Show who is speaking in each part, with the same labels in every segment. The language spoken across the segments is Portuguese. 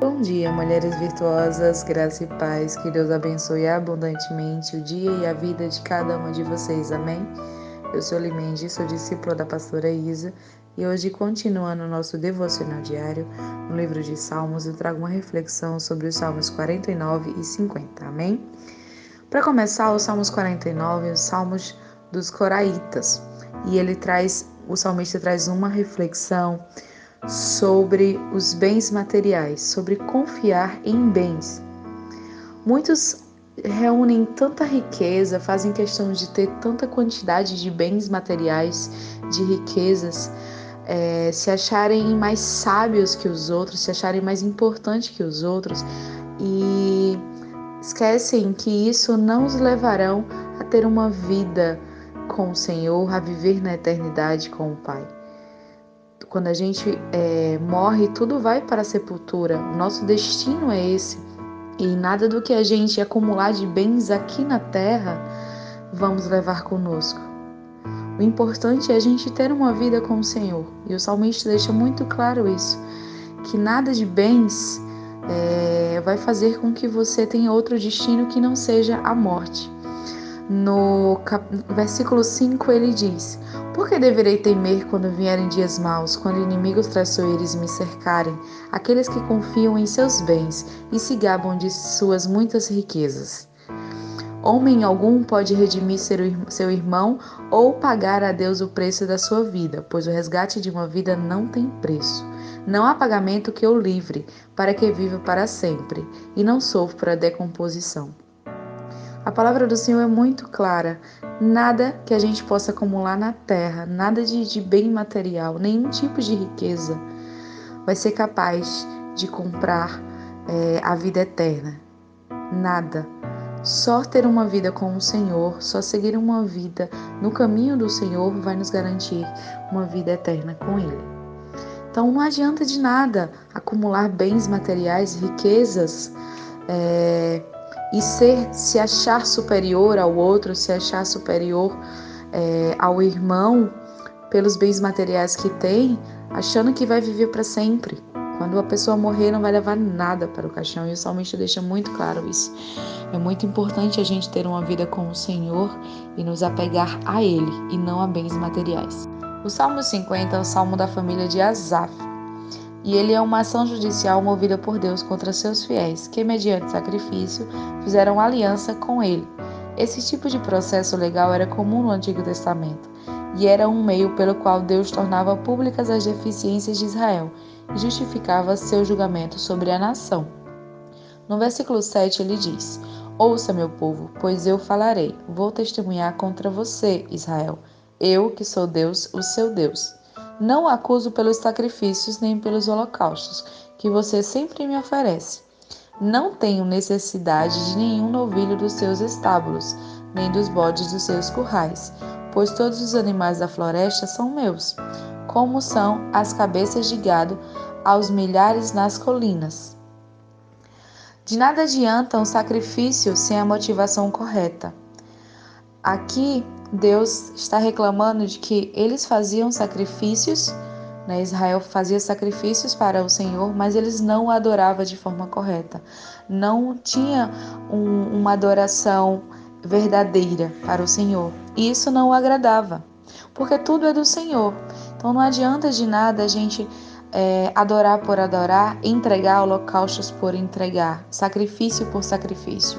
Speaker 1: Bom dia, mulheres virtuosas, graça e paz. Que Deus abençoe abundantemente o dia e a vida de cada uma de vocês. Amém? Eu sou Limendi, sou discípula da pastora Isa e hoje, continuando o nosso devocional diário no livro de Salmos, eu trago uma reflexão sobre os Salmos 49 e 50. Amém? Para começar, os Salmos 49, os Salmos dos Coraitas, e ele traz, o salmista traz uma reflexão sobre os bens materiais, sobre confiar em bens. Muitos reúnem tanta riqueza, fazem questão de ter tanta quantidade de bens materiais, de riquezas, é, se acharem mais sábios que os outros, se acharem mais importantes que os outros e esquecem que isso não os levarão a ter uma vida com o Senhor, a viver na eternidade com o Pai quando a gente é, morre, tudo vai para a sepultura. O nosso destino é esse. E nada do que a gente acumular de bens aqui na terra vamos levar conosco. O importante é a gente ter uma vida com o Senhor. E o salmista deixa muito claro isso: que nada de bens é, vai fazer com que você tenha outro destino que não seja a morte. No versículo 5 ele diz: Por que deverei temer quando vierem dias maus, quando inimigos traiçoeiros me cercarem, aqueles que confiam em seus bens e se gabam de suas muitas riquezas? Homem algum pode redimir seu irmão ou pagar a Deus o preço da sua vida, pois o resgate de uma vida não tem preço. Não há pagamento que o livre, para que viva para sempre, e não sofra decomposição. A palavra do Senhor é muito clara. Nada que a gente possa acumular na terra, nada de, de bem material, nenhum tipo de riqueza vai ser capaz de comprar é, a vida eterna. Nada. Só ter uma vida com o Senhor, só seguir uma vida no caminho do Senhor vai nos garantir uma vida eterna com Ele. Então não adianta de nada acumular bens materiais, riquezas, é, e ser, se achar superior ao outro, se achar superior é, ao irmão pelos bens materiais que tem, achando que vai viver para sempre. Quando a pessoa morrer, não vai levar nada para o caixão. E o salmista deixa muito claro isso. É muito importante a gente ter uma vida com o Senhor e nos apegar a Ele e não a bens materiais. O Salmo 50 é o salmo da família de Asaf e ele é uma ação judicial movida por Deus contra seus fiéis, que, mediante sacrifício, fizeram aliança com ele. Esse tipo de processo legal era comum no Antigo Testamento e era um meio pelo qual Deus tornava públicas as deficiências de Israel e justificava seu julgamento sobre a nação. No versículo 7 ele diz: Ouça, meu povo, pois eu falarei, vou testemunhar contra você, Israel, eu que sou Deus, o seu Deus. Não acuso pelos sacrifícios nem pelos holocaustos que você sempre me oferece. Não tenho necessidade de nenhum novilho dos seus estábulos, nem dos bodes dos seus currais, pois todos os animais da floresta são meus, como são as cabeças de gado aos milhares nas colinas. De nada adianta um sacrifício sem a motivação correta. Aqui Deus está reclamando de que eles faziam sacrifícios, né? Israel fazia sacrifícios para o Senhor, mas eles não o adoravam de forma correta. Não tinha um, uma adoração verdadeira para o Senhor. E isso não o agradava, porque tudo é do Senhor. Então não adianta de nada a gente é, adorar por adorar, entregar holocaustos por entregar, sacrifício por sacrifício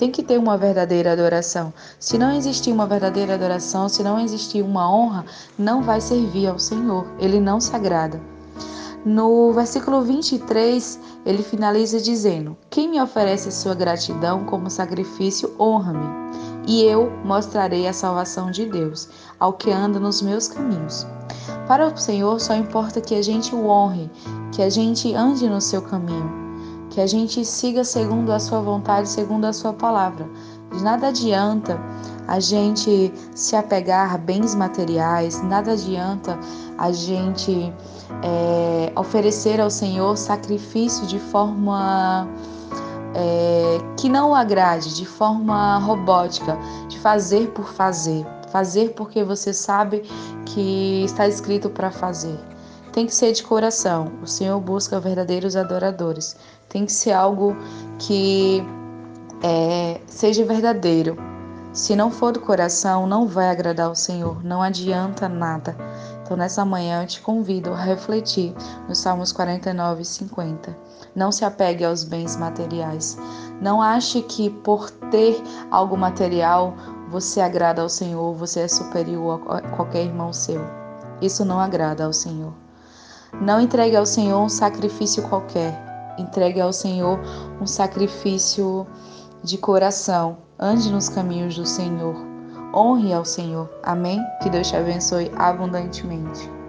Speaker 1: tem que ter uma verdadeira adoração. Se não existir uma verdadeira adoração, se não existir uma honra, não vai servir ao Senhor, ele não se agrada. No versículo 23, ele finaliza dizendo: Quem me oferece sua gratidão como sacrifício, honra-me, e eu mostrarei a salvação de Deus ao que anda nos meus caminhos. Para o Senhor só importa que a gente o honre, que a gente ande no seu caminho que a gente siga segundo a sua vontade, segundo a sua palavra. De nada adianta a gente se apegar a bens materiais, nada adianta a gente é, oferecer ao Senhor sacrifício de forma é, que não o agrade, de forma robótica, de fazer por fazer, fazer porque você sabe que está escrito para fazer. Tem que ser de coração. O Senhor busca verdadeiros adoradores. Tem que ser algo que é, seja verdadeiro. Se não for do coração, não vai agradar ao Senhor, não adianta nada. Então, nessa manhã, eu te convido a refletir nos Salmos 49 e 50. Não se apegue aos bens materiais. Não ache que por ter algo material você agrada ao Senhor, você é superior a qualquer irmão seu. Isso não agrada ao Senhor. Não entregue ao Senhor um sacrifício qualquer. Entregue ao Senhor um sacrifício de coração. Ande nos caminhos do Senhor. Honre ao Senhor. Amém? Que Deus te abençoe abundantemente.